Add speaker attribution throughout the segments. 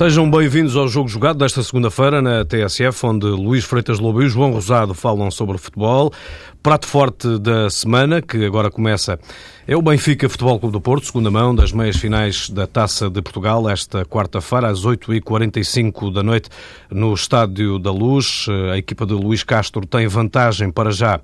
Speaker 1: Sejam bem-vindos ao Jogo Jogado desta segunda-feira na TSF, onde Luís Freitas Lobo e João Rosado falam sobre futebol. Prato forte da semana, que agora começa, é o Benfica Futebol Clube do Porto, segunda mão das meias finais da Taça de Portugal, esta quarta-feira, às 8h45 da noite, no Estádio da Luz. A equipa de Luís Castro tem vantagem para já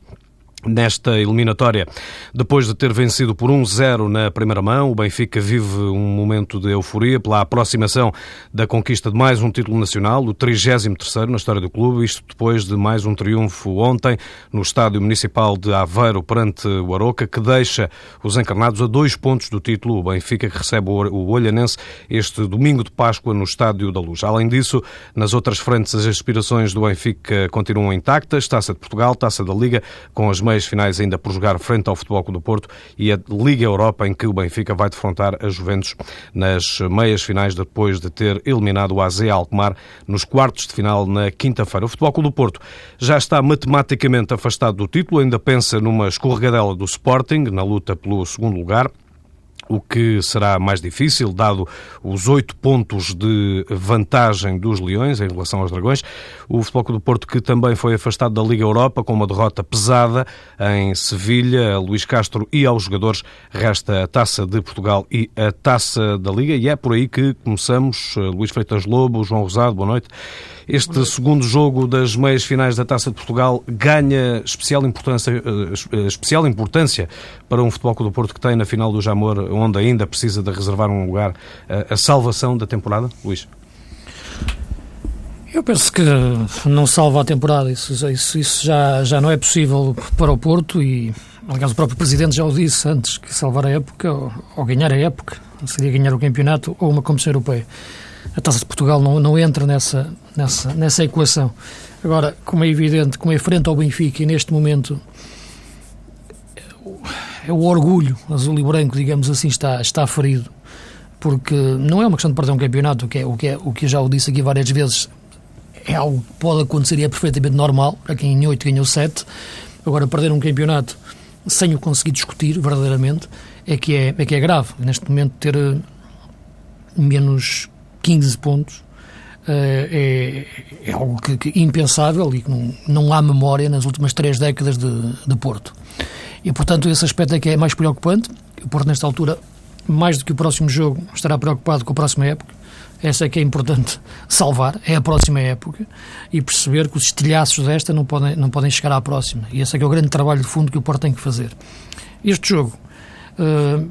Speaker 1: Nesta eliminatória, depois de ter vencido por 1-0 na primeira mão, o Benfica vive um momento de euforia pela aproximação da conquista de mais um título nacional, o 33º na história do clube, isto depois de mais um triunfo ontem no Estádio Municipal de Aveiro perante o Aroca, que deixa os encarnados a dois pontos do título, o Benfica que recebe o Olhanense este domingo de Páscoa no Estádio da Luz. Além disso, nas outras frentes as aspirações do Benfica continuam intactas, Taça de Portugal, Taça da Liga, com as meias meias finais ainda por jogar frente ao Futebol Clube do Porto e a Liga Europa, em que o Benfica vai defrontar a Juventus nas meias finais, depois de ter eliminado o AZ Alkmaar nos quartos de final na quinta-feira. O Futebol Clube do Porto já está matematicamente afastado do título, ainda pensa numa escorregadela do Sporting, na luta pelo segundo lugar o que será mais difícil, dado os oito pontos de vantagem dos Leões em relação aos Dragões. O Futebol Clube do Porto, que também foi afastado da Liga Europa com uma derrota pesada em Sevilha, Luís Castro e aos jogadores resta a Taça de Portugal e a Taça da Liga. E é por aí que começamos. Luís Freitas Lobo, João Rosado, boa noite. Este segundo jogo das meias finais da Taça de Portugal ganha especial importância, eh, especial importância para um Futebol do Porto que tem na final do Jamor, onde ainda precisa de reservar um lugar, eh, a salvação da temporada, Luís?
Speaker 2: Eu penso que não salva a temporada, isso, isso, isso já, já não é possível para o Porto e, aliás, o próprio Presidente já o disse antes, que salvar a época ou, ou ganhar a época seria ganhar o campeonato ou uma competição europeia a Taça de Portugal não, não entra nessa, nessa, nessa equação. Agora, como é evidente, como é frente ao Benfica e neste momento é o orgulho azul e branco, digamos assim, está, está ferido. Porque não é uma questão de perder um campeonato, o que, é, o, que é, o que eu já o disse aqui várias vezes, é algo que pode acontecer e é perfeitamente normal, para quem em 8 ganhou 7. Agora, perder um campeonato sem o conseguir discutir verdadeiramente é que é, é, que é grave. Neste momento, ter eh, menos 15 pontos eh, é, é algo que, que, impensável e que não, não há memória nas últimas três décadas de, de Porto. E, portanto, esse aspecto é que é mais preocupante. O Porto, nesta altura, mais do que o próximo jogo, estará preocupado com a próxima época. Essa é que é importante salvar, é a próxima época, e perceber que os estilhaços desta não podem, não podem chegar à próxima. E esse é que é o grande trabalho de fundo que o Porto tem que fazer. Este jogo uh,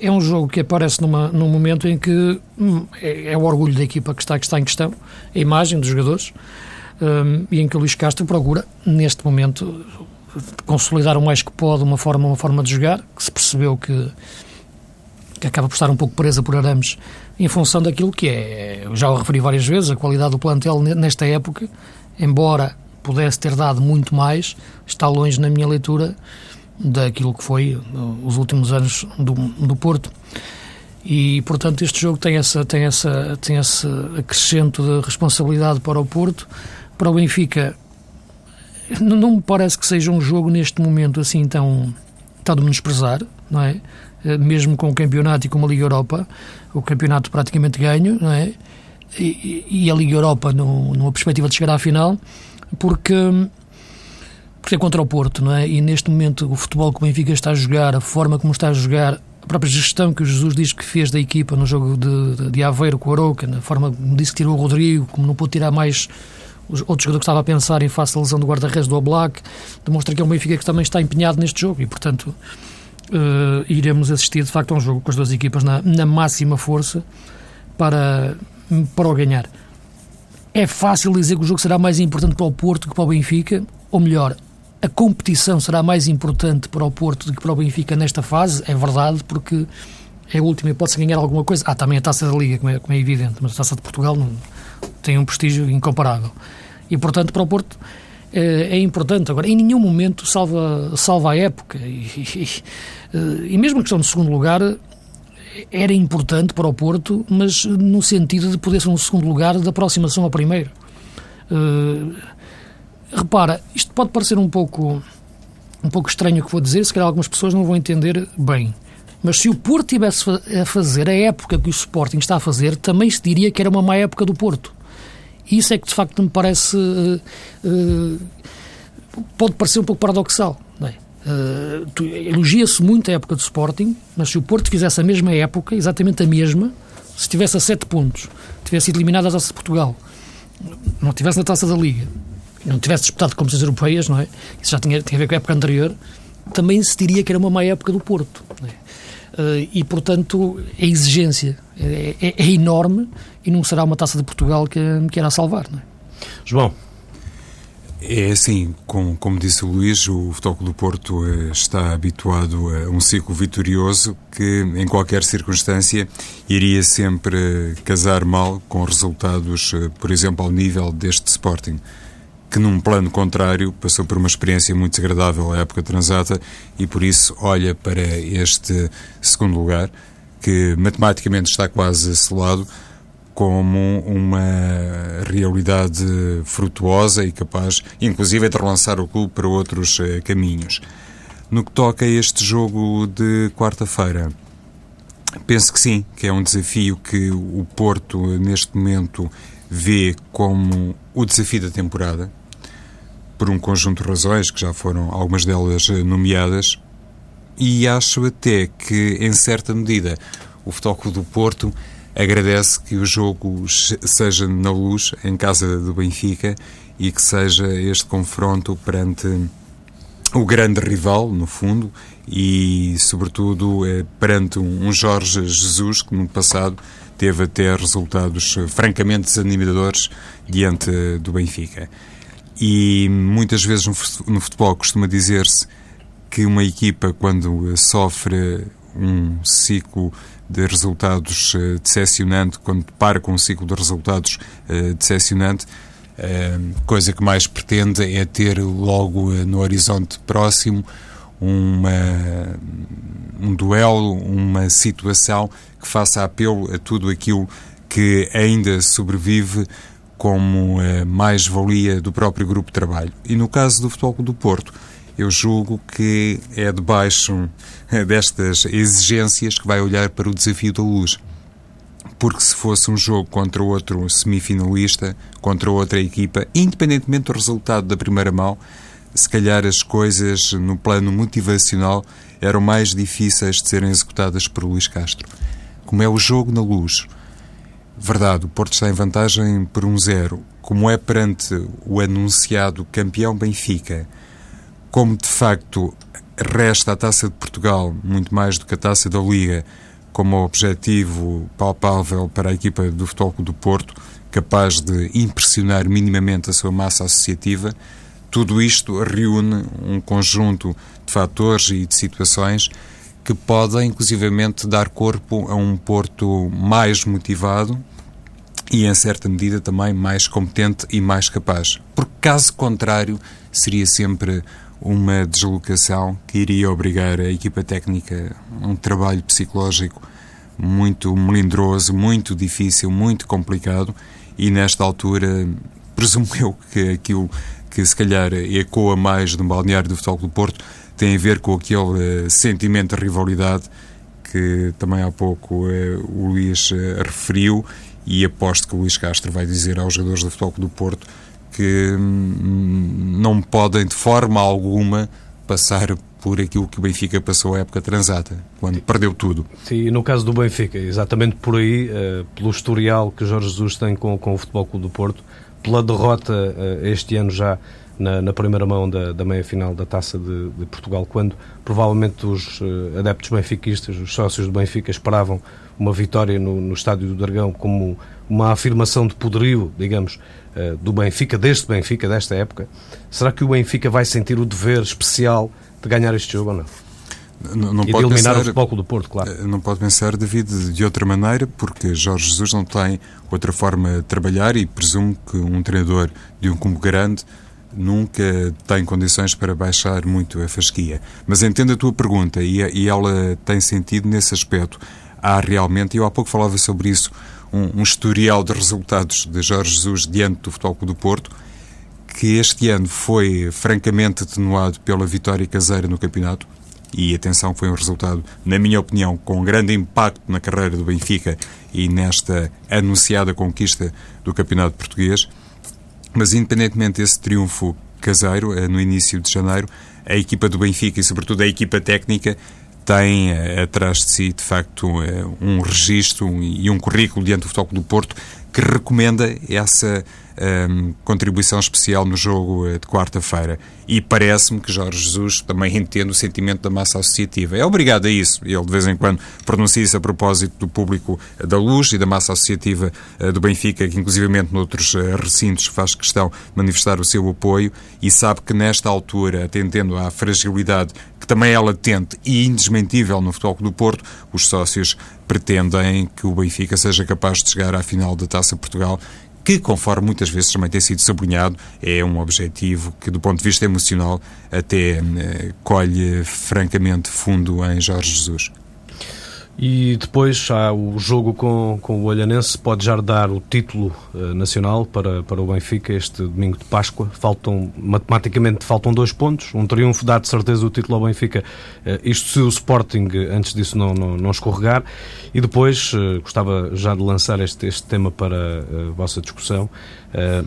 Speaker 2: é um jogo que aparece numa, num momento em que hum, é, é, o orgulho da equipa que está, que está em questão, a imagem dos jogadores, um, e em que o Luís Castro procura, neste momento, consolidar o mais que pode uma forma, uma forma de jogar, que se percebeu que, que acaba por estar um pouco presa por arames em função daquilo que é, eu já o referi várias vezes, a qualidade do plantel nesta época, embora pudesse ter dado muito mais, está longe na minha leitura daquilo que foi uh, os últimos anos do, do Porto. E, portanto, este jogo tem, essa, tem, essa, tem esse acrescento de responsabilidade para o Porto. Para o Benfica, não, não me parece que seja um jogo neste momento assim tão, tão de menosprezar, não é? Uh, mesmo com o campeonato e com a Liga Europa, o campeonato praticamente ganho, não é? E, e a Liga Europa no, numa perspectiva de chegar à final, porque porque é contra o Porto, não é? E neste momento o futebol que o Benfica está a jogar, a forma como está a jogar, a própria gestão que o Jesus diz que fez da equipa no jogo de, de Aveiro com o Arouca, na forma como disse que tirou o Rodrigo, como não pôde tirar mais os outros jogadores que estava a pensar em face da lesão do guarda-redes do Oblak, demonstra que é um Benfica que também está empenhado neste jogo e, portanto, uh, iremos assistir de facto a um jogo com as duas equipas na, na máxima força para, para o ganhar. É fácil dizer que o jogo será mais importante para o Porto que para o Benfica, ou melhor, a competição será mais importante para o Porto do que para o Benfica nesta fase, é verdade, porque é a última e pode-se ganhar alguma coisa. Ah, também a taça da Liga, como é, como é evidente, mas a taça de Portugal não, tem um prestígio incomparável. E, portanto, para o Porto é, é importante. Agora, em nenhum momento salva, salva a época. E, e, e, mesmo a questão do segundo lugar era importante para o Porto, mas no sentido de poder ser um segundo lugar de aproximação ao primeiro. Uh, Repara, isto pode parecer um pouco, um pouco estranho o que vou dizer, se calhar algumas pessoas não vão entender bem, Mas se o Porto tivesse a fazer a época que o Sporting está a fazer, também se diria que era uma má época do Porto. Isso é que de facto me parece. Uh, uh, pode parecer um pouco paradoxal. É? Uh, Elogia-se muito a época do Sporting, mas se o Porto fizesse a mesma época, exatamente a mesma, se tivesse a 7 pontos, tivesse eliminado da Taça de Portugal, não tivesse na Taça da Liga, não tivesse disputado competições europeias, não é? Isso já tinha, tinha a ver com a época anterior, também se diria que era uma má época do Porto. É? Uh, e, portanto, a exigência é, é, é, enorme e não será uma taça de Portugal que, que irá salvar. Não é?
Speaker 1: João.
Speaker 3: É assim, como, como disse o Luís, o Futebol do Porto eh, está habituado a um ciclo vitorioso que, em qualquer circunstância, iria sempre casar mal com resultados, eh, por exemplo, ao nível deste Sporting que num plano contrário passou por uma experiência muito desagradável à época transata e por isso olha para este segundo lugar, que matematicamente está quase selado, como uma realidade frutuosa e capaz, inclusive, de relançar o clube para outros eh, caminhos. No que toca a este jogo de quarta-feira, penso que sim, que é um desafio que o Porto, neste momento, vê como o desafio da temporada, por um conjunto de razões, que já foram algumas delas eh, nomeadas, e acho até que, em certa medida, o Futebol do Porto agradece que o jogo seja na luz, em casa do Benfica, e que seja este confronto perante o grande rival, no fundo, e, sobretudo, eh, perante um Jorge Jesus que, no passado, teve até resultados eh, francamente desanimadores diante do Benfica. E muitas vezes no futebol costuma dizer-se que uma equipa, quando sofre um ciclo de resultados uh, decepcionante, quando para com um ciclo de resultados uh, decepcionante, uh, coisa que mais pretende é ter logo no horizonte próximo uma, um duelo, uma situação que faça apelo a tudo aquilo que ainda sobrevive como eh, mais-valia do próprio grupo de trabalho. E no caso do Futebol do Porto, eu julgo que é debaixo eh, destas exigências que vai olhar para o desafio da luz. Porque se fosse um jogo contra outro semifinalista, contra outra equipa, independentemente do resultado da primeira mão, se calhar as coisas no plano motivacional eram mais difíceis de serem executadas por Luís Castro. Como é o jogo na luz, Verdade, o Porto está em vantagem por um zero. Como é perante o anunciado campeão Benfica, como de facto resta a Taça de Portugal, muito mais do que a Taça da Liga, como objetivo palpável para a equipa do Futebol do Porto, capaz de impressionar minimamente a sua massa associativa, tudo isto reúne um conjunto de fatores e de situações que podem, inclusivamente, dar corpo a um Porto mais motivado e, em certa medida, também mais competente e mais capaz. Porque, caso contrário, seria sempre uma deslocação que iria obrigar a equipa técnica a um trabalho psicológico muito melindroso, muito difícil, muito complicado e, nesta altura, presumo eu que aquilo que se calhar ecoa mais no balneário do Futebol do Porto tem a ver com aquele uh, sentimento de rivalidade que também há pouco uh, o Luís uh, referiu e aposto que o Luís Castro vai dizer aos jogadores do Futebol do Porto que hum, não podem de forma alguma passar por aquilo que o Benfica passou a época transata, quando perdeu tudo.
Speaker 1: Sim, no caso do Benfica, exatamente por aí, pelo historial que Jorge Jesus tem com, com o Futebol Clube do Porto, pela derrota este ano já na, na primeira mão da, da meia-final da Taça de, de, Portugal, quando provavelmente os uh, adeptos benfiquistas, os sócios do Benfica, esperavam uma vitória no, no Estádio do Dragão como uma afirmação de poderio, digamos, uh, do Benfica, deste Benfica, desta época. Será que o Benfica vai sentir o dever especial de ganhar este jogo ou não?
Speaker 3: Não, não
Speaker 1: e
Speaker 3: pode
Speaker 1: de eliminar
Speaker 3: pensar,
Speaker 1: o Futebol do Porto, claro.
Speaker 3: Eh, não pode pensar, David, de outra maneira, porque Jorge Jesus não tem outra forma de trabalhar e presumo que um treinador de um clube grande nunca tem condições para baixar muito a fasquia. Mas entendo a tua pergunta e, e ela tem sentido nesse aspecto. Há realmente, eu há pouco falava sobre isso, um, um historial de resultados de Jorge Jesus diante do Futebol do Porto, que este ano foi francamente atenuado pela vitória caseira no campeonato, e atenção, foi um resultado, na minha opinião, com grande impacto na carreira do Benfica e nesta anunciada conquista do Campeonato Português. Mas, independentemente desse triunfo caseiro, eh, no início de janeiro, a equipa do Benfica e, sobretudo, a equipa técnica tem eh, atrás de si, de facto, eh, um registro e um currículo diante do Futebol do Porto que recomenda essa um, contribuição especial no jogo eh, de quarta-feira. E parece-me que Jorge Jesus também entende o sentimento da massa associativa. É obrigado a isso. Ele, de vez em quando, pronuncia isso a propósito do público da Luz e da massa associativa uh, do Benfica, que, inclusivamente, noutros recintos, faz questão de manifestar o seu apoio e sabe que, nesta altura, atendendo à fragilidade que também é latente e indesmentível no Futebol do Porto, os sócios pretendem que o Benfica seja capaz de chegar à final da Taça Portugal que, conforme muitas vezes também tem sido sublinhado, é um objetivo que, do ponto de vista emocional, até eh, colhe francamente fundo em Jorge Jesus.
Speaker 1: E depois há o jogo com, com o Olhanense, pode já dar o título uh, nacional para, para o Benfica este domingo de Páscoa. Faltam, matematicamente, faltam dois pontos. Um triunfo dá de certeza o título ao Benfica, uh, isto se o Sporting antes disso não, não, não escorregar. E depois, uh, gostava já de lançar este, este tema para a vossa discussão.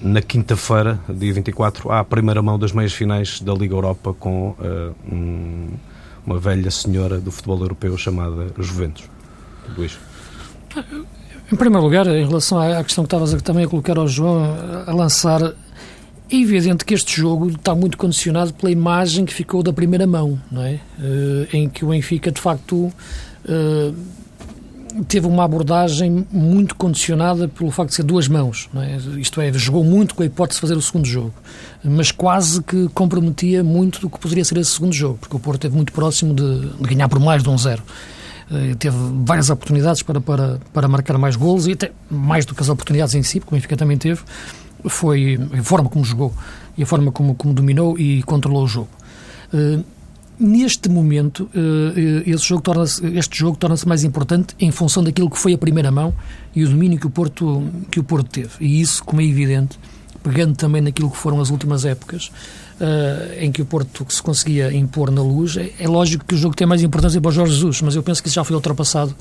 Speaker 1: na quinta-feira, dia 24, há a primeira mão das meias finais da Liga Europa com um uma velha senhora do futebol europeu chamada Juventus. Luís.
Speaker 2: Em primeiro lugar, em relação à questão que estavas também a colocar ao João, a lançar, é evidente que este jogo está muito condicionado pela imagem que ficou da primeira mão, não é? Uh, em que o Benfica, de facto, uh, teve uma abordagem muito condicionada pelo facto de ser duas mãos, é? isto é, jogou muito com a hipótese de fazer o segundo jogo, mas quase que comprometia muito do que poderia ser esse segundo jogo, porque o Porto esteve muito próximo de, de ganhar por mais de um zero. Uh, teve várias oportunidades para, para, para marcar mais golos e até mais do que as oportunidades em si, porque o Benfica também teve, foi a forma como jogou e a forma como, como dominou e controlou o jogo. Uh, Neste momento, eh, eh, esse jogo torna este jogo torna-se mais importante em função daquilo que foi a primeira mão e o domínio que o Porto, que o Porto teve. E isso, como é evidente, pegando também naquilo que foram as últimas épocas, Uh, em que o Porto se conseguia impor na luz, é, é, lógico que o jogo tem mais importância para o Jorge Jesus, mas eu penso que isso já foi ultrapassado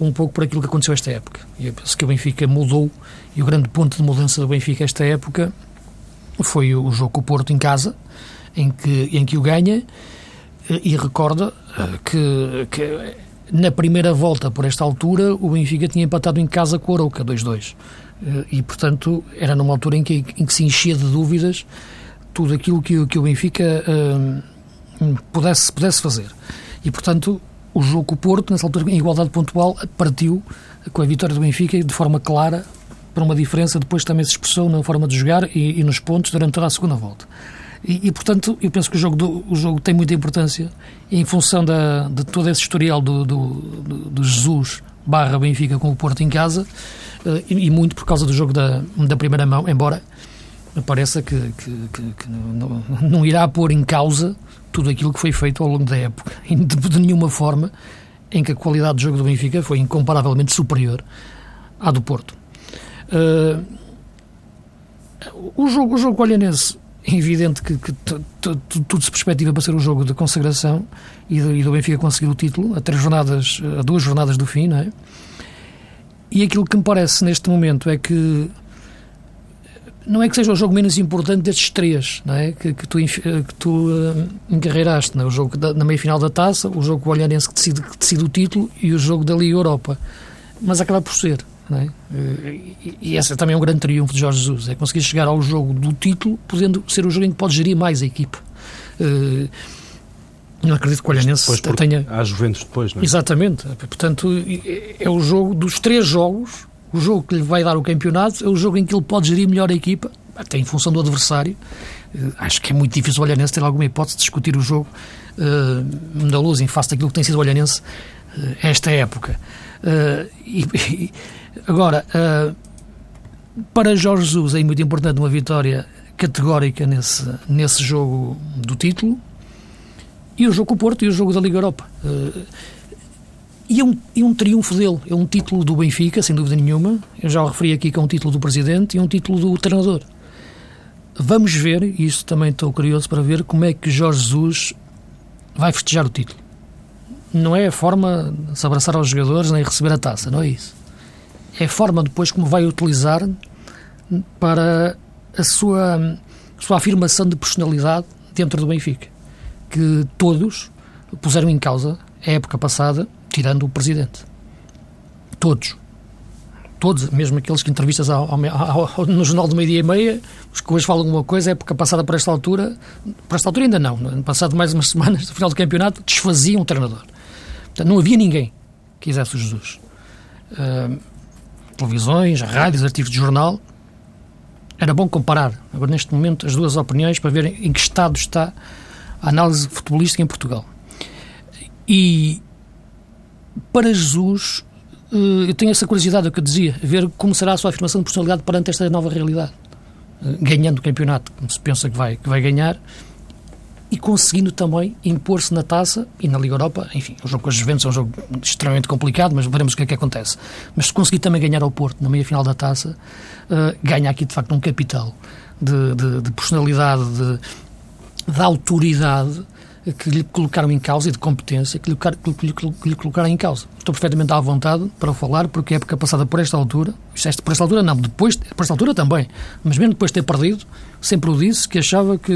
Speaker 2: um pouco por aquilo que aconteceu esta época. E eu penso que o Benfica mudou, e o grande ponto de mudança do Benfica esta época foi o jogo com o Porto em casa, em que, em que o ganha e recorda eh, que, que, na primeira volta, por esta altura, o Benfica tinha empatado em casa com o Arouca, 2-2. Eh, e, portanto, era numa altura em que, em que se enchia de dúvidas tudo aquilo que, que o Benfica uh, pudesse, pudesse fazer. E, portanto, o jogo com o Porto, nessa altura, em igualdade pontual, partiu com a vitória do Benfica de forma clara para uma diferença, depois também se expressou na forma de jogar e, e nos pontos durante toda a segunda volta. E, e, portanto, eu penso que o jogo, do, o jogo tem muita importância em função da, de todo esse historial do, do, do Jesus barra Benfica com o Porto em casa eh, e, e, muito por causa do jogo da, da primeira mão, embora pareça que, que, que, que não, não, irá pôr em causa tudo aquilo que foi feito ao longo da época, de, de nenhuma forma em que a qualidade do jogo do Benfica foi incomparavelmente superior à do Porto. Uh, o jogo, o jogo olhanense é evidente que, que tudo se perspectiva para ser um jogo de consagração e do, e do Benfica conseguir o título a três jornadas, a duas jornadas do fim, não é? E aquilo que me parece neste momento é que não é que seja o jogo menos importante destes três, não é? Que, que tu, que tu uh, encarreiraste, é? O jogo da, na meia-final da Taça, o jogo com o Olhanense que decide, que decide o título e o jogo da Liga Europa. Mas acaba por ser. É? E esse é também um grande triunfo de Jorge Jesus, é conseguir chegar ao jogo do título, podendo ser o jogo em que pode gerir mais a equipe. Eh, não acredito que o Olhanense tenha...
Speaker 1: Há Juventus depois, não é?
Speaker 2: Exatamente. Portanto, é o jogo dos três jogos, o jogo que lhe vai dar o campeonato, é o jogo em que ele pode gerir melhor a equipa, até em função do adversário. Eh, acho que é muito difícil o Olhanense ter alguma hipótese de discutir o jogo da luz em face daquilo que tem sido o Olhanense esta época. Uh, e, Agora, uh, para Jorge Jesus é muito importante uma vitória categórica nesse, nesse jogo do título e o jogo com o Porto e o jogo da Liga Europa. Uh, e é um, é um triunfo dele, é um título do Benfica, sem dúvida nenhuma. Eu já o referi aqui que é um título do presidente e um título do treinador. Vamos ver, e isto também estou curioso para ver, como é que Jorge Jesus vai festejar o título. Não é a forma de se abraçar aos jogadores nem receber a taça, não é isso. É a forma depois como vai utilizar para a sua, a sua afirmação de personalidade dentro do Benfica. Que todos puseram em causa a época passada, tirando o presidente. Todos todos, mesmo aqueles que entrevistas ao, ao, ao, no jornal do meio-dia e meia, os que hoje falam alguma coisa, é época passada por esta altura, por esta altura ainda não, passado mais umas semanas, no final do campeonato, desfaziam o treinador. Portanto, não havia ninguém que quisesse o Jesus. Uh, televisões, rádios, artigos de jornal. Era bom comparar, agora neste momento, as duas opiniões para ver em que estado está a análise futebolística em Portugal. E para Jesus, eh, eu tenho essa curiosidade, é o que eu dizia, ver como será a sua afirmação de personalidade perante esta nova realidade. Eh, ganhando o campeonato, como se pensa que vai, que vai ganhar, e conseguindo também impor-se na taça e na Liga Europa. Enfim, o jogo com as Juventus é um jogo extremamente complicado, mas veremos o que é que acontece. Mas se conseguir também ganhar ao Porto na meia-final da taça, uh, ganha aqui de facto um capital de, de, de personalidade, de, de autoridade que lhe colocaram em causa e de competência que lhe, que lhe, que lhe colocaram em causa. Estou perfeitamente à vontade para falar, porque a época passada por esta altura, esta, por esta altura não, depois, por esta altura também, mas mesmo depois de ter perdido, sempre o disse que achava que,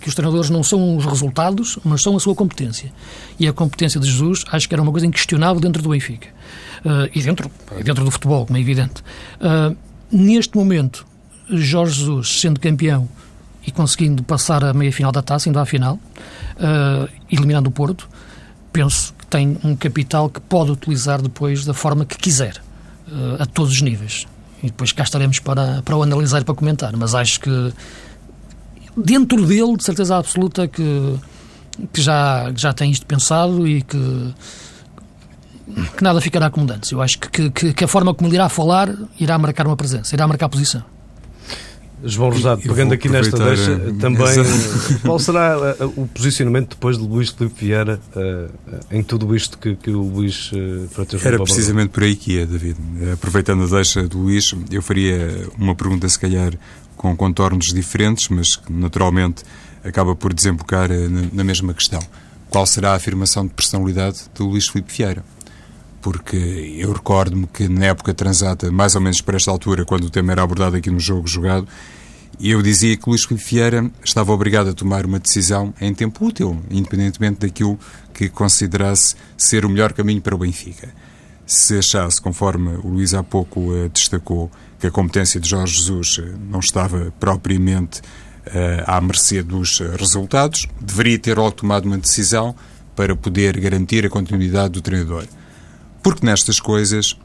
Speaker 2: que os treinadores não são os resultados, mas são a sua competência. E a competência de Jesus acho que era uma coisa inquestionável dentro do Benfica. Uh, e dentro, dentro do futebol, como é evidente. Uh, neste momento, Jorge Jesus, sendo campeão, e conseguindo passar a meia-final da taça, indo à final, uh, eliminando o Porto, penso que tem um capital que pode utilizar depois da forma que quiser, uh, a todos os níveis. E depois cá estaremos para, para o analisar e para comentar. Mas acho que dentro dele, de certeza absoluta, que, que já, já tem isto pensado e que que nada ficará como antes. Eu acho que, que, que, a forma como ele irá falar irá marcar uma presença, irá marcar posição.
Speaker 1: João Rosado, pegando aqui nesta deixa, a... também qual será uh, o posicionamento depois de Luís Filipe Vieira uh, em tudo isto que, que o Luís uh,
Speaker 3: Era precisamente por aí que ia, David. Aproveitando a deixa do Luís, eu faria uma pergunta, se calhar, com contornos diferentes, mas que naturalmente acaba por desembocar na, na mesma questão. Qual será a afirmação de personalidade de Luís Filipe Vieira? Porque eu recordo-me que na época transata, mais ou menos para esta altura, quando o tema era abordado aqui no jogo jogado, eu dizia que Luís Filipe Vieira estava obrigado a tomar uma decisão em tempo útil, independentemente daquilo que considerasse ser o melhor caminho para o Benfica. Se achasse, conforme o Luís há pouco uh, destacou, que a competência de Jorge Jesus uh, não estava propriamente uh, à mercê dos resultados, deveria ter logo tomado uma decisão para poder garantir a continuidade do treinador. Porque nestas coisas,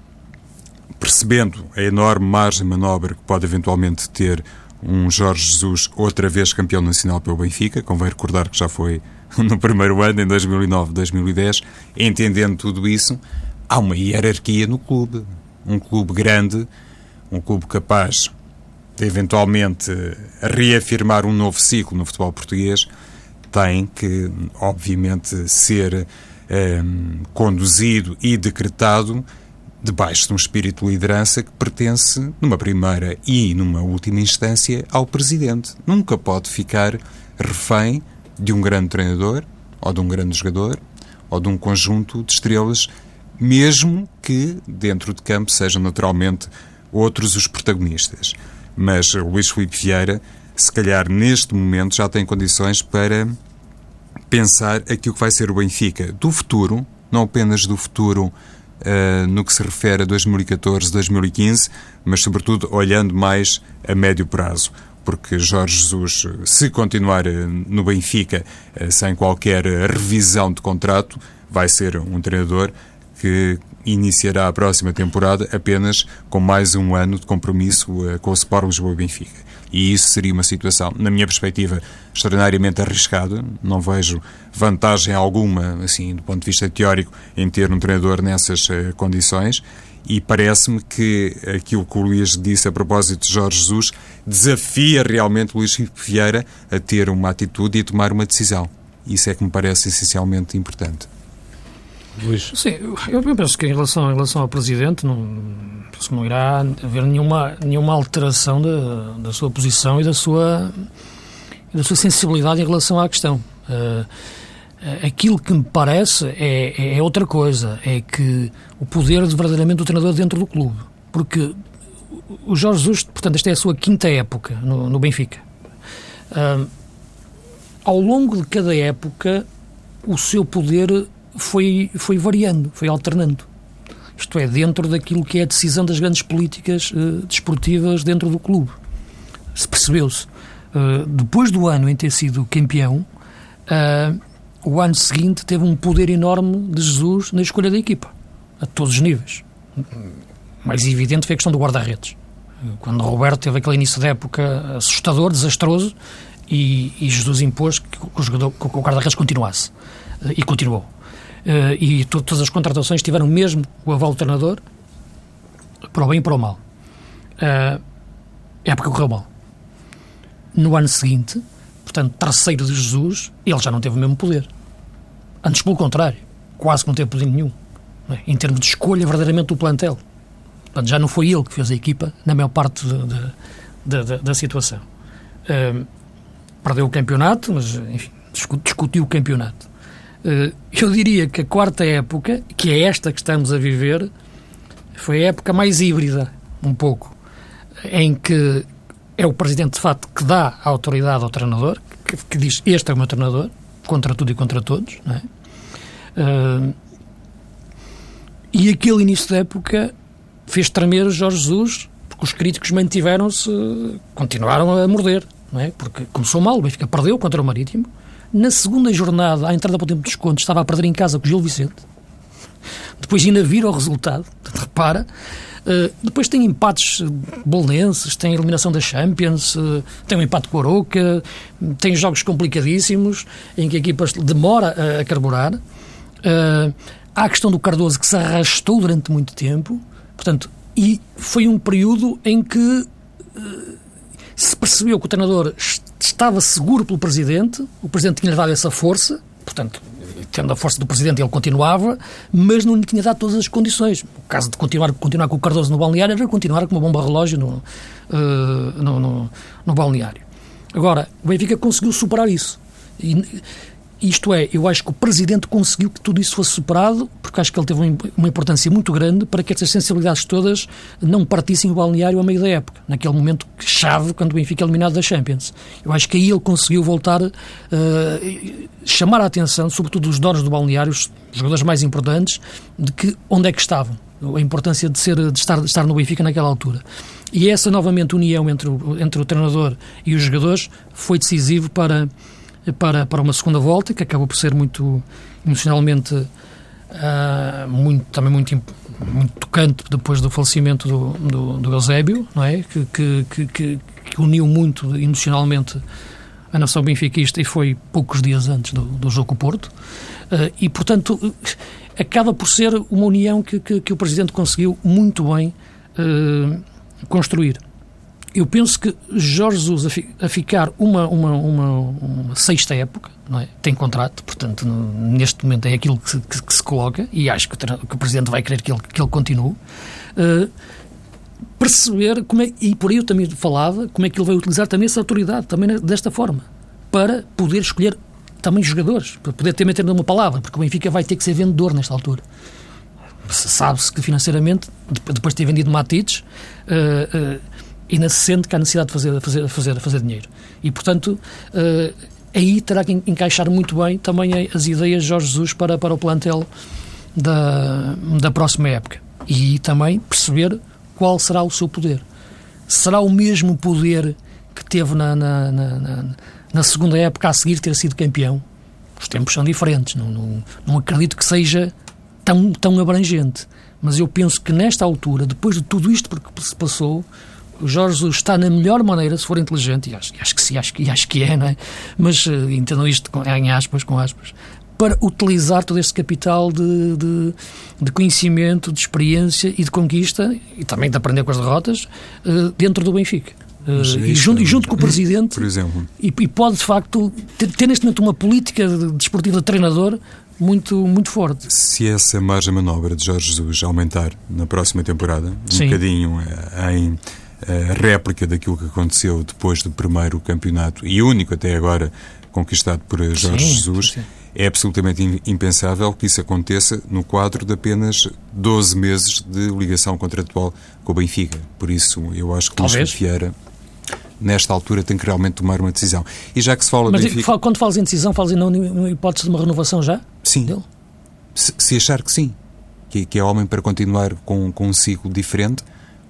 Speaker 3: percebendo a enorme margem de manobra que pode eventualmente ter um Jorge Jesus outra vez campeão nacional pelo Benfica, convém recordar que já foi no primeiro ano, em 2009, 2010, entendendo tudo isso, há uma hierarquia no clube. Um clube grande, um clube capaz de eventualmente reafirmar um novo ciclo no futebol português, tem que, obviamente, ser eh, conduzido e decretado debaixo de um espírito de liderança que pertence, numa primeira e numa última instância, ao Presidente. Nunca pode ficar refém de um grande treinador, ou de um grande jogador, ou de um conjunto de estrelas, mesmo que dentro de campo sejam naturalmente outros os protagonistas. Mas Luís Filipe Vieira, se calhar neste momento, já tem condições para pensar aquilo que vai ser o Benfica do futuro, não apenas do futuro uh, no que se refere a 2014, 2015, mas sobretudo olhando mais a médio prazo. Porque Jorge Jesus, se continuar eh, no Benfica uh, sem qualquer revisão de contrato, vai ser um treinador que iniciará a próxima temporada apenas com mais um ano de compromisso com o Sport Lisboa e isso seria uma situação, na minha perspectiva, extraordinariamente arriscada. Não vejo vantagem alguma, assim, do ponto de vista teórico, em ter um treinador nessas uh, condições. E parece-me que aquilo que o Luís disse a propósito de Jorge Jesus desafia realmente Luís Vieira a ter uma atitude e a tomar uma decisão. Isso é que me parece essencialmente importante.
Speaker 2: Luís. Sim, eu, eu penso que em relação, em relação ao Presidente não, penso que não irá haver nenhuma, nenhuma alteração da, da sua posição e da sua, da sua sensibilidade em relação à questão. Uh, Aquilo que me parece é, é, outra coisa, é que o poder de verdadeiramente do treinador dentro do clube. Porque o Jorge Jesus, portanto, esta é a sua quinta época no, no Benfica. Uh, ao longo de cada época, o seu poder foi, foi variando, foi alternando. Isto é, dentro daquilo que é a decisão das grandes políticas uh, desportivas dentro do clube. Se percebeu-se. Uh, depois do ano em ter sido campeão, uh, o ano seguinte teve um poder enorme de Jesus na escolha da equipa, a todos os níveis. Mais evidente foi a questão do guarda-redes. Quando Roberto teve aquele início da época assustador, desastroso, e, e Jesus impôs que o, jogador, que o guarda-redes continuasse. E continuou. E todas as contratações tiveram mesmo o aval do treinador, para o bem e para o mal. A época correu mal. No ano seguinte, portanto, terceiro de Jesus, ele já não teve o mesmo poder. Antes, pelo contrário, quase que não teve poder nenhum, é? em termos de escolha verdadeiramente do plantel. Portanto, já não foi ele que fez a equipa na maior parte de, de, de, da situação. Uh, perdeu o campeonato, mas, enfim, discutiu o campeonato. Uh, eu diria que a quarta época, que é esta que estamos a viver, foi a época mais híbrida, um pouco, em que é o presidente, de facto, que dá a autoridade ao treinador, que, que diz: Este é o meu treinador, contra tudo e contra todos. Não é? Uh, e aquele início da época fez tremer Jorge Jesus, porque os críticos mantiveram-se, continuaram a morder, não é? Porque começou mal, o Benfica perdeu contra o Marítimo. Na segunda jornada, à entrada para o tempo de desconto, estava a perder em casa com o Gil Vicente. Depois ainda vira o resultado, repara. Eh, depois tem empates bolonenses, tem a eliminação da Champions, uh, tem um empate com a Aroca, tem jogos complicadíssimos em que a equipa demora a, a carburar. Uh, há a questão do Cardoso que se arrastou durante muito tempo, portanto, e foi um período em que se percebeu que o treinador estava seguro pelo presidente, o presidente tinha-lhe dado essa força, portanto, tendo a força do Presidente, ele continuava, mas não lhe tinha dado todas as condições. O caso de continuar, continuar com o Cardoso no balneário era continuar com uma bomba relógio no, uh, no, no, no balneário. Agora, o Benfica conseguiu superar isso. E, isto é, eu acho que o Presidente conseguiu que tudo isso fosse superado, porque acho que ele teve uma importância muito grande para que estas sensibilidades todas não partissem o balneário a meio da época, naquele momento chave, quando o Benfica é eliminado da Champions. Eu acho que aí ele conseguiu voltar, uh, chamar a atenção, sobretudo dos donos do balneário, os jogadores mais importantes, de que onde é que estavam, a importância de, ser, de, estar, de estar no Benfica naquela altura. E essa, novamente, união entre o, entre o treinador e os jogadores foi decisivo para para, para uma segunda volta, que acabou por ser muito emocionalmente uh, muito, também muito, muito tocante depois do falecimento do, do, do Eusébio, não é? Que, que, que, que, uniu muito emocionalmente a nação benfiquista e foi poucos dias antes do, do jogo com o Porto. Uh, e, portanto, acaba por ser uma união que, que, o Presidente conseguiu muito bem uh, construir eu penso que Jorge Jesus a, fi, a ficar uma, uma, uma, uma, sexta época, é? tem contrato, portanto, no, neste momento é aquilo que, que, que, se coloca, e acho que o, que o Presidente vai querer que ele, que ele continue. Uh, perceber como é, e por aí eu também falava, como é que ele vai utilizar também essa autoridade, também desta forma, para poder escolher também jogadores, para poder ter uma palavra, porque o Benfica vai ter que ser vendedor nesta altura. Sabe-se que financeiramente, depois de ter vendido Matites, uh, uh, ainda se sente que há necessidade de fazer, fazer, fazer, fazer dinheiro. E, portanto, uh, aí terá que encaixar muito bem também as ideias de Jorge Jesus para, para o plantel da, da próxima época. E também perceber qual será o seu poder. Será o mesmo poder que teve na, na, na, na segunda época a seguir ter sido campeão? Os tempos são diferentes, não, não, não acredito que seja tão, tão abrangente. Mas eu penso que nesta altura, depois de tudo isto que se passou, o Jorge Jesus está na melhor maneira, se for inteligente, e acho, acho que sim, acho, e acho que é, não é? Mas uh, entendam isto com, em aspas, com aspas, para utilizar todo este capital de, de, de, conhecimento, de experiência e de conquista, e também de aprender com as derrotas, uh, dentro do Benfica. Uh, e, junto, e, junto, com o Presidente,
Speaker 3: por exemplo.
Speaker 2: E, e pode, de facto, ter, ter, neste momento uma política desportiva de, de treinador muito, muito forte.
Speaker 3: Se essa margem de manobra de Jorge Jesus aumentar na próxima temporada, Sim. um bocadinho em réplica daquilo que aconteceu depois do primeiro campeonato e único até agora conquistado por Jorge sim, Jesus. Sim. é absolutamente impensável que isso aconteça no quadro de apenas 12 meses de ligação contratual com o Benfica. Por isso, eu acho que Luís Vieira nesta altura tem que realmente tomar uma decisão. E já que se fala
Speaker 2: Mas
Speaker 3: Benfica...
Speaker 2: quando falas em decisão, falas em hipótese de uma renovação já?
Speaker 3: Sim. Se, se, achar que sim, que, que, é homem para continuar com, com um ciclo diferente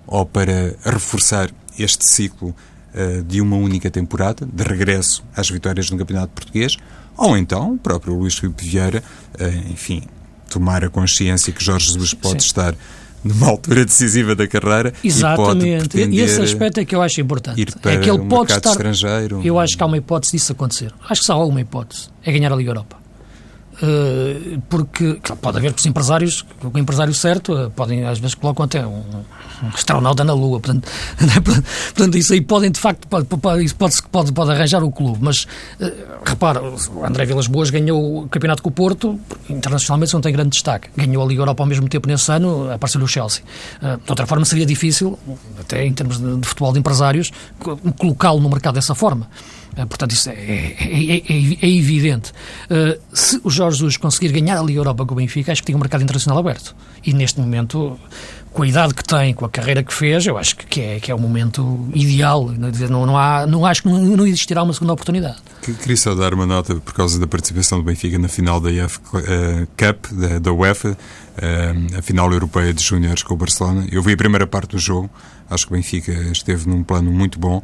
Speaker 3: ou para reforçar este ciclo uh, de uma única temporada, de regresso às vitórias no Campeonato Português, ou então o próprio Luís Filipe Vieira, uh, enfim, tomar a consciência que Jorge Jesus pode Sim. estar numa altura decisiva da carreira
Speaker 2: Exatamente.
Speaker 3: e,
Speaker 2: e esse aspecto é que eu acho importante.
Speaker 3: Ir para
Speaker 2: é que ele pode
Speaker 3: estar
Speaker 2: estrangeiro. Eu acho que há uma hipótese disso acontecer. Acho que só há uma hipótese. É ganhar a Liga Europa. Uh, porque pode haver os empresários, o empresário certo, uh, podem às vezes colocam até um, um astronauta na Lua, portanto, portanto isso aí podem de facto, pode, pode, pode, pode, arranjar o clube, mas uh, repara, o André Vilas Boas ganhou o campeonato com o Porto, internacionalmente não tem grande destaque, ganhou a Liga Europa ao mesmo tempo nesse ano, apareceu o Chelsea. de outra forma seria difícil, até em termos de futebol de empresários, colocá-lo no mercado dessa forma. Eh, portanto, isso é, é, é, é evidente. Uh, se o Jorge Jesus conseguir ganhar a Liga Europa com o Benfica, acho que tem um mercado internacional aberto. E neste momento, com a idade que tem, com a carreira que fez, eu acho que é, que é o momento ideal. Não, não, há, não acho que não, existirá uma segunda oportunidade.
Speaker 3: Queria só dar uma nota por causa da participação do Benfica na final da IF eh, Cup, da, da UEFA, uh, a final europeia de júniores com o Barcelona. Eu vi a primeira parte do jogo, acho que o Benfica esteve num plano muito bom.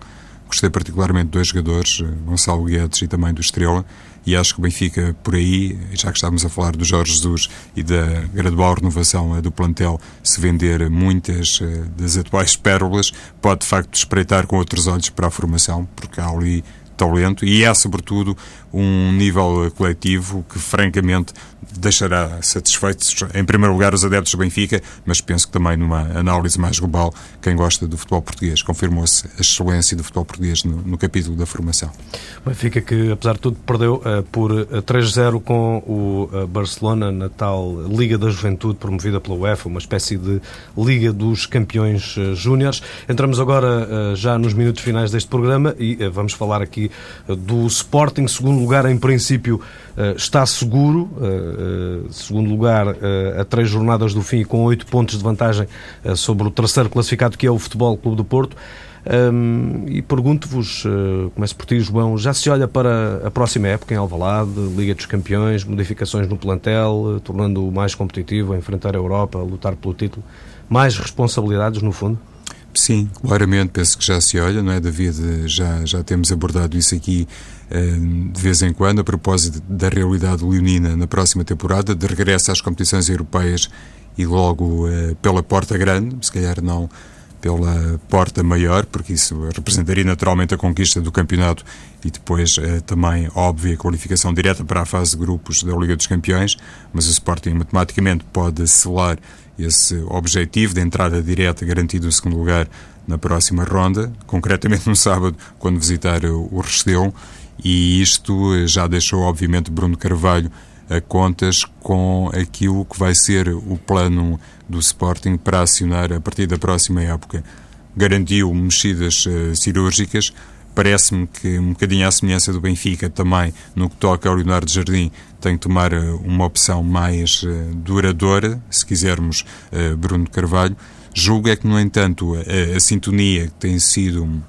Speaker 3: Gostei particularmente de dois jogadores, eh, Gonçalo Guedes e também do Estrela, e acho que o Benfica, por aí, já que estávamos a falar do Jorge Jesus e da gradual renovação eh, do plantel, se vender muitas eh, das atuais pérolas, pode de facto espreitar com outros olhos para a formação, porque há ali talento e é, sobretudo, um nível coletivo que, francamente, deixará satisfeitos, em primeiro lugar, os adeptos do Benfica, mas penso que também numa análise mais global, quem gosta do futebol português. Confirmou-se a excelência do futebol português no, no, capítulo da formação.
Speaker 1: Benfica, que apesar de tudo, perdeu uh, por 3-0 eh, com o uh, Barcelona na tal Liga da Juventude, promovida pela UEFA, uma espécie de Liga dos Campeões uh, Júniores. Entramos agora já nos minutos finais deste programa e vamos falar aqui do Sporting, segundo lugar, em princípio, está seguro segundo lugar uh, a três jornadas do fim com oito pontos de vantagem uh, sobre o terceiro classificado que é o Futebol Clube do Porto. E pergunto-vos, começo por ti, João, já se olha para a próxima época em Alvalade, Liga dos Campeões, modificações no plantel, tornando-o mais competitivo, enfrentar a Europa, lutar pelo título, mais responsabilidades no fundo?
Speaker 3: Sim, claramente penso que já se olha, não é, David? Já, já temos abordado isso aqui uh, de vez em quando, a propósito da realidade leonina na próxima temporada, de regresso às competições europeias e logo uh, pela porta grande, se calhar não pela porta maior, porque isso representaria naturalmente a conquista do campeonato e depois uh, também, óbvio, a qualificação direta para a fase de grupos da Liga dos Campeões, mas o Sporting matematicamente pode selar esse objetivo de entrada direta garantido no segundo lugar na próxima ronda, concretamente no sábado, quando visitar o Restelo, e isto já deixou, obviamente, Bruno Carvalho a contas com aquilo que vai ser o plano do Sporting para acionar a partir da próxima época. Garantiu mexidas uh, cirúrgicas, parece-me que, um bocadinho à semelhança do Benfica, também no que toca ao Leonardo Jardim, tem que tomar uh, uma opção mais uh, duradoura, se quisermos, uh, Bruno Carvalho. Julgo é que, no entanto, a, a sintonia que tem sido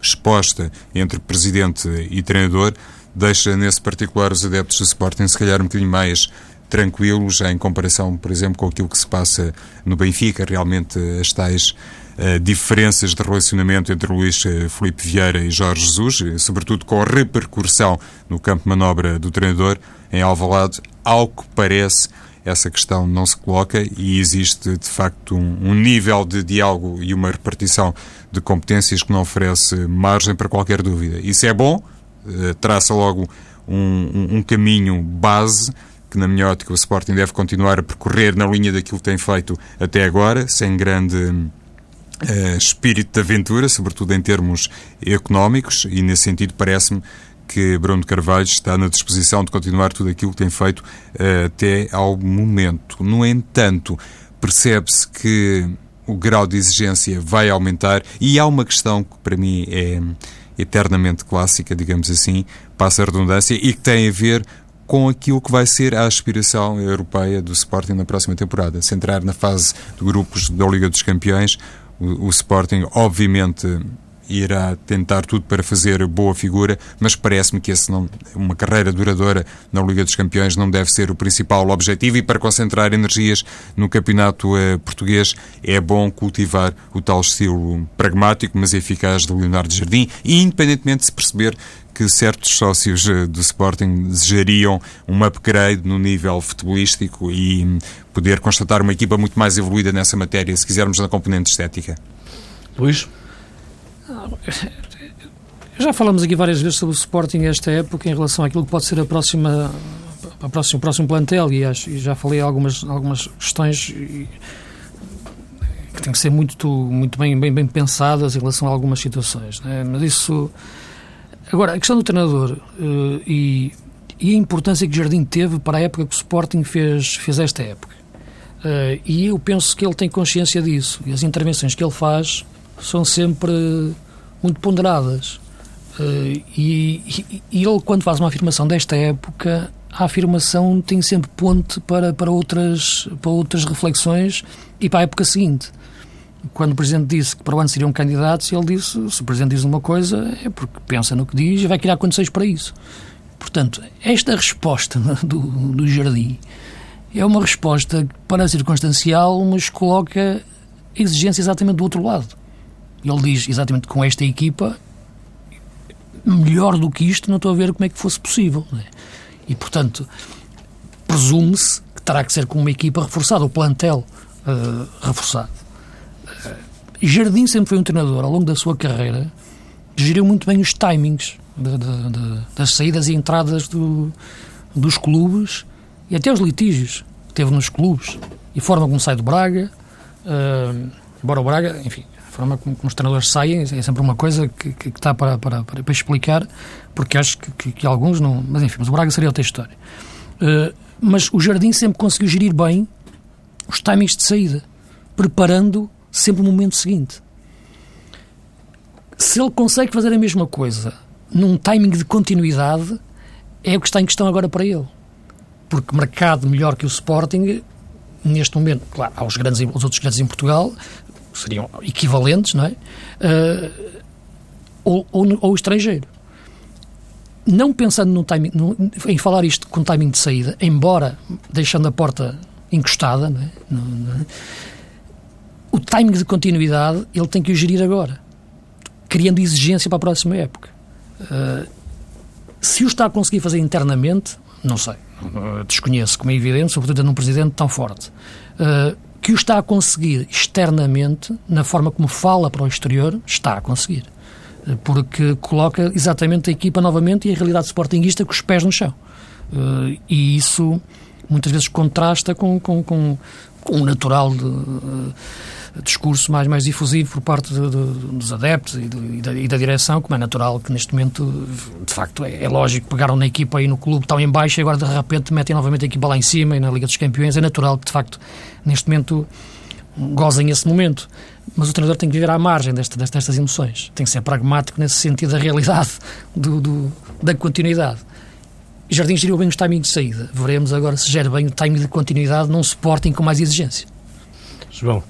Speaker 3: exposta entre presidente e treinador deixa, nesse particular, os adeptos do Sporting se calhar um bocadinho mais tranquilos em comparação, por exemplo, com aquilo que se passa no Benfica. Realmente, as tais uh, diferenças de relacionamento entre Luís uh, Felipe Vieira e Jorge Jesus, eh, sobretudo com a repercussão no campo de manobra do treinador em Alvalade, ao que parece essa questão não se coloca e existe de facto um, um, nível de diálogo e uma repartição de competências que não oferece margem para qualquer dúvida. Isso é bom, traça logo um, um, caminho base que, na minha ótica, o Sporting deve continuar a percorrer na linha daquilo que tem feito até agora, sem grande espírito de aventura, sobretudo em termos económicos, e nesse sentido parece-me que Bruno Carvalho está na disposição de continuar tudo aquilo que tem feito uh, até ao momento. No entanto, percebe-se que o grau de exigência vai aumentar e há uma questão que para mim é eternamente clássica, digamos assim, passa a redundância, e que tem a ver com aquilo que vai ser a aspiração europeia do Sporting na próxima temporada. Se entrar na fase de grupos da Liga dos Campeões, o, o Sporting, obviamente, irá tentar tudo para fazer boa figura, mas parece-me que esse não, uma carreira duradoura na Liga dos Campeões não deve ser o principal objetivo. E para concentrar energias no campeonato eh, português é bom cultivar o tal estilo pragmático, mas eficaz do Leonardo Jardim. E independentemente de se perceber que certos sócios eh, do Sporting desejariam um upgrade no nível futebolístico e hum, poder constatar uma equipa muito mais evoluída nessa matéria, se quisermos na componente estética.
Speaker 1: Luís?
Speaker 2: Já falamos aqui várias vezes sobre o Sporting esta época em relação àquilo que pode ser a próxima, a próximo, o próximo plantel e, acho, e já falei algumas, algumas questões e, que têm que ser muito, muito bem, bem, bem pensadas em relação a algumas situações. Né? Mas isso. Agora, a questão do treinador uh, e, e, a importância que Jardim teve para a época que o Sporting fez, fez esta época. Uh, e eu penso que ele tem consciência disso. E as intervenções que ele faz são sempre muito ponderadas. Uh, e, e, e, ele, quando faz uma afirmação desta época, a afirmação tem sempre ponte para, para, outras, para outras reflexões e para a época seguinte. Quando o Presidente disse que para o ano seriam candidatos, ele disse: se o Presidente diz uma coisa, é porque pensa no que diz e vai criar condições para isso. Portanto, esta resposta do, do Jardim é uma resposta para circunstancial, mas coloca exigência exatamente do outro lado. Ele diz exatamente com esta equipa, melhor do que isto, não estou a ver como é que fosse possível. E, portanto, presume-se que terá que ser com uma equipa reforçada, o plantel uh, reforçado. Jardim sempre foi um treinador, ao longo da sua carreira, que geriu muito bem os timings de, de, de, das saídas e entradas do, dos clubes e até os litígios que teve nos clubes e a forma como sai do Braga. Uh, embora o Braga, enfim, forma como, como, os treinadores saem é sempre uma coisa que, que, que está para, para, para, para, explicar, porque acho que, que, que, alguns não. Mas enfim, mas o Braga seria outra história. Uh, mas o Jardim sempre conseguiu gerir bem os timings de saída, preparando sempre o momento seguinte. Se ele consegue fazer a mesma coisa num timing de continuidade, é o que está em questão agora para ele. Porque mercado melhor que o Sporting, neste momento, claro, há os, grandes, os outros grandes em Portugal, seriam equivalentes, não é? Uh, ou, ou, ou, estrangeiro. Não pensando no timing, no, em falar isto com timing de saída, embora deixando a porta encostada, não é? No, no, o timing de continuidade ele tem que o gerir agora, criando exigência para a próxima época. Uh, se o está a conseguir fazer internamente, não sei, uh, desconheço, como é evidente, sobretudo num presidente tão forte. Uh, que o está a conseguir externamente, na forma como fala para o exterior, está a conseguir. Porque coloca exatamente a equipa novamente e a realidade sportinguista com os pés no chão. E isso muitas vezes contrasta com, com, com, com um natural de discurso mais, mais difusivo por parte de, de, dos adeptos e, e, da, e, da, direção, como é natural que neste momento, de facto, é, é, lógico, pegaram na equipa aí no clube tão em baixo e agora de repente metem novamente a equipa lá em cima e na Liga dos Campeões, é natural que de facto neste momento gozem esse momento. Mas o treinador tem que viver à margem desta, destas emoções. Tem que ser pragmático nesse sentido da realidade, do, do da continuidade. Jardim geriu bem os timings de saída. Veremos agora se gera bem o timing de continuidade num Sporting com mais exigência.
Speaker 1: João.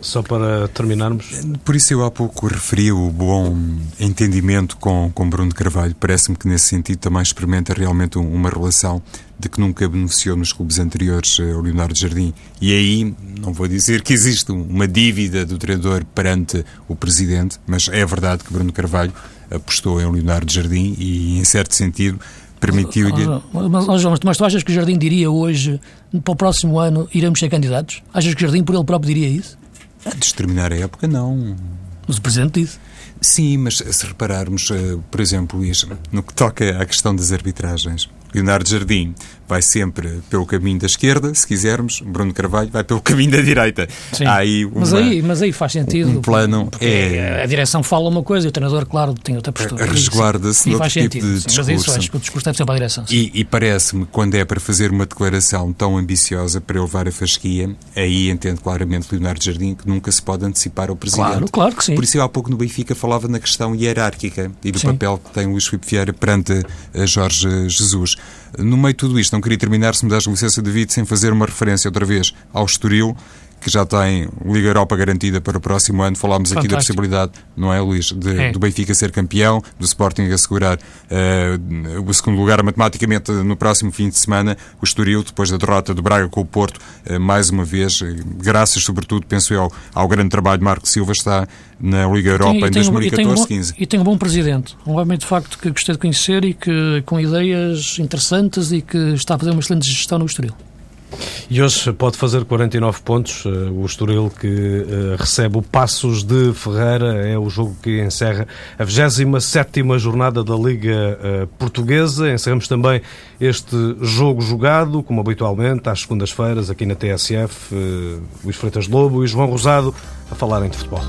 Speaker 1: Só para terminarmos.
Speaker 3: Por isso eu há pouco referi o bom entendimento com, com Bruno Carvalho. Parece-me que nesse sentido também experimenta realmente uma relação de que nunca beneficiou nos clubes anteriores ao Leonardo Jardim. E aí, não vou dizer que existe uma dívida do treinador perante o presidente, mas é verdade que Bruno Carvalho apostou em Leonardo Jardim e, em certo sentido, permitiu-lhe.
Speaker 2: Mas, mas, mas, tu achas que o Jardim diria hoje, para o próximo ano, iremos ser candidatos? Achas que o Jardim por ele próprio diria isso?
Speaker 3: A determinar a época, não.
Speaker 2: Mas o Presidente disse.
Speaker 3: Sim, mas se repararmos, eh, por exemplo, Luís, no que toca à questão das arbitragens, Leonardo Jardim vai sempre pelo caminho da esquerda, se quisermos, Bruno Carvalho vai pelo caminho da direita.
Speaker 2: Sim. Há aí uma, mas, aí, mas aí faz sentido.
Speaker 3: Um plano é...
Speaker 2: A direção fala uma coisa e o treinador, claro, tem outra postura.
Speaker 3: Resguarda-se outro tipo
Speaker 2: sentido,
Speaker 3: de discurso.
Speaker 2: Mas isso, acho que o discurso deve ser para a direção.
Speaker 3: Sim. E, e parece-me, quando é para fazer uma declaração tão ambiciosa para levar a fasquia, aí entendo claramente Leonardo Jardim que nunca se pode antecipar ao Presidente.
Speaker 2: Claro, claro que sim.
Speaker 3: Por isso eu há pouco no Benfica falava na questão hierárquica e do sim. papel que tem Luís Filipe Vieira perante Jorge Jesus. No meio de tudo isto, não queria terminar, se me das licença, David, sem fazer uma referência outra vez ao Estoril, que já tem Liga Europa garantida para o próximo ano. Falámos Fantástico. aqui da possibilidade, não é, Luís, de, é. do Benfica ser campeão, do Sporting assegurar uh, o segundo lugar matematicamente no próximo fim de semana. O Estoril, depois da derrota do Braga com o Porto, uh, mais uma vez, eh, graças sobretudo, penso eu, ao grande trabalho de Marco Silva, está na Liga Europa em 2014-15.
Speaker 2: E tem um bom presidente, um homem de facto que gostei de conhecer e que com ideias interessantes e que está a fazer uma excelente gestão no Estoril.
Speaker 1: E hoje pode fazer 49 pontos. Eh, o Estoril que eh, recebe o Passos de Ferreira é o jogo que encerra a 27 jornada da Liga eh, Portuguesa. Encerramos também este jogo jogado, como habitualmente, às segundas-feiras, aqui na TSF. Luís Freitas Lobo e João Rosado a falarem de futebol.